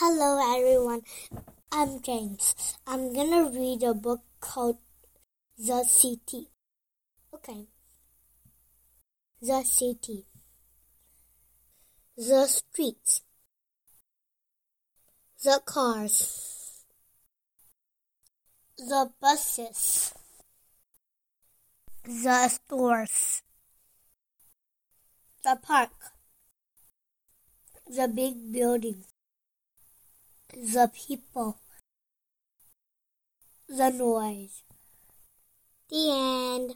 Hello, everyone. I'm James. I'm gonna read a book called The City. Okay. The City. The streets. The cars. The buses. The stores. The park. The big buildings the people, the noise. The end.